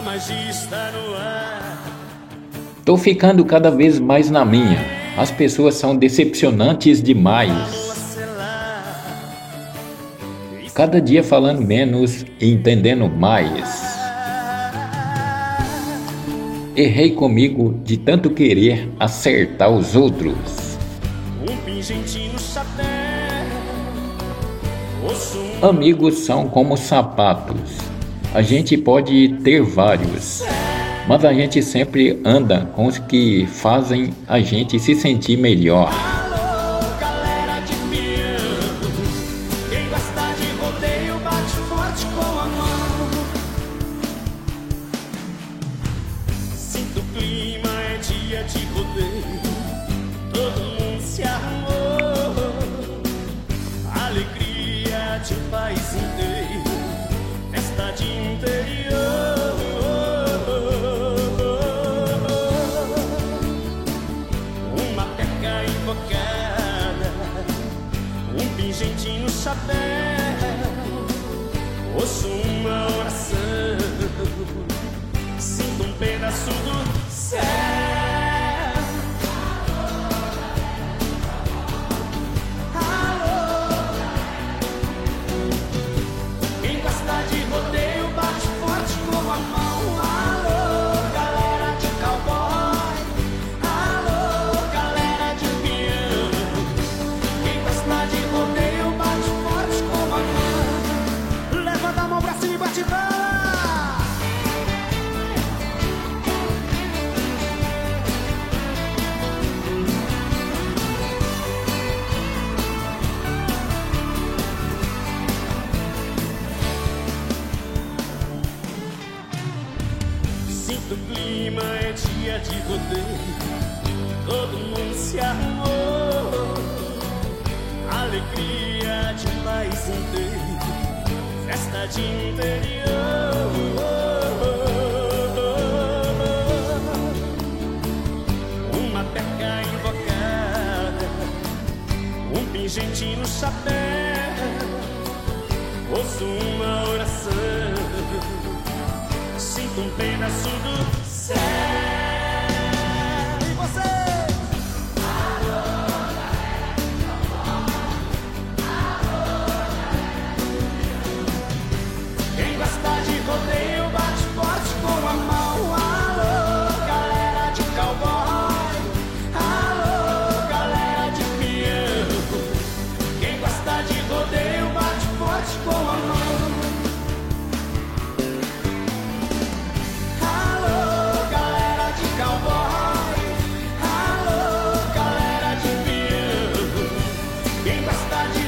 magia está no ar. Tô ficando cada vez mais na minha. As pessoas são decepcionantes demais. Cada dia falando menos e entendendo mais. Errei comigo de tanto querer acertar os outros. Um pingente no chapéu. Ouço Amigos são como sapatos. A gente pode ter vários, mas a gente sempre anda com os que fazem a gente se sentir melhor. Sinto o clima, é dia de rodeio. Chapéu, ouço uma oração, sinto um pedaço do Sinto o clima, é dia de rodeio. Todo mundo se arrumou. Alegria de país inteiro. Festa de interior. Uma peca invocada. Um pingente no chapéu. Ouço uma oração. Sinto um pedaço do céu. gosta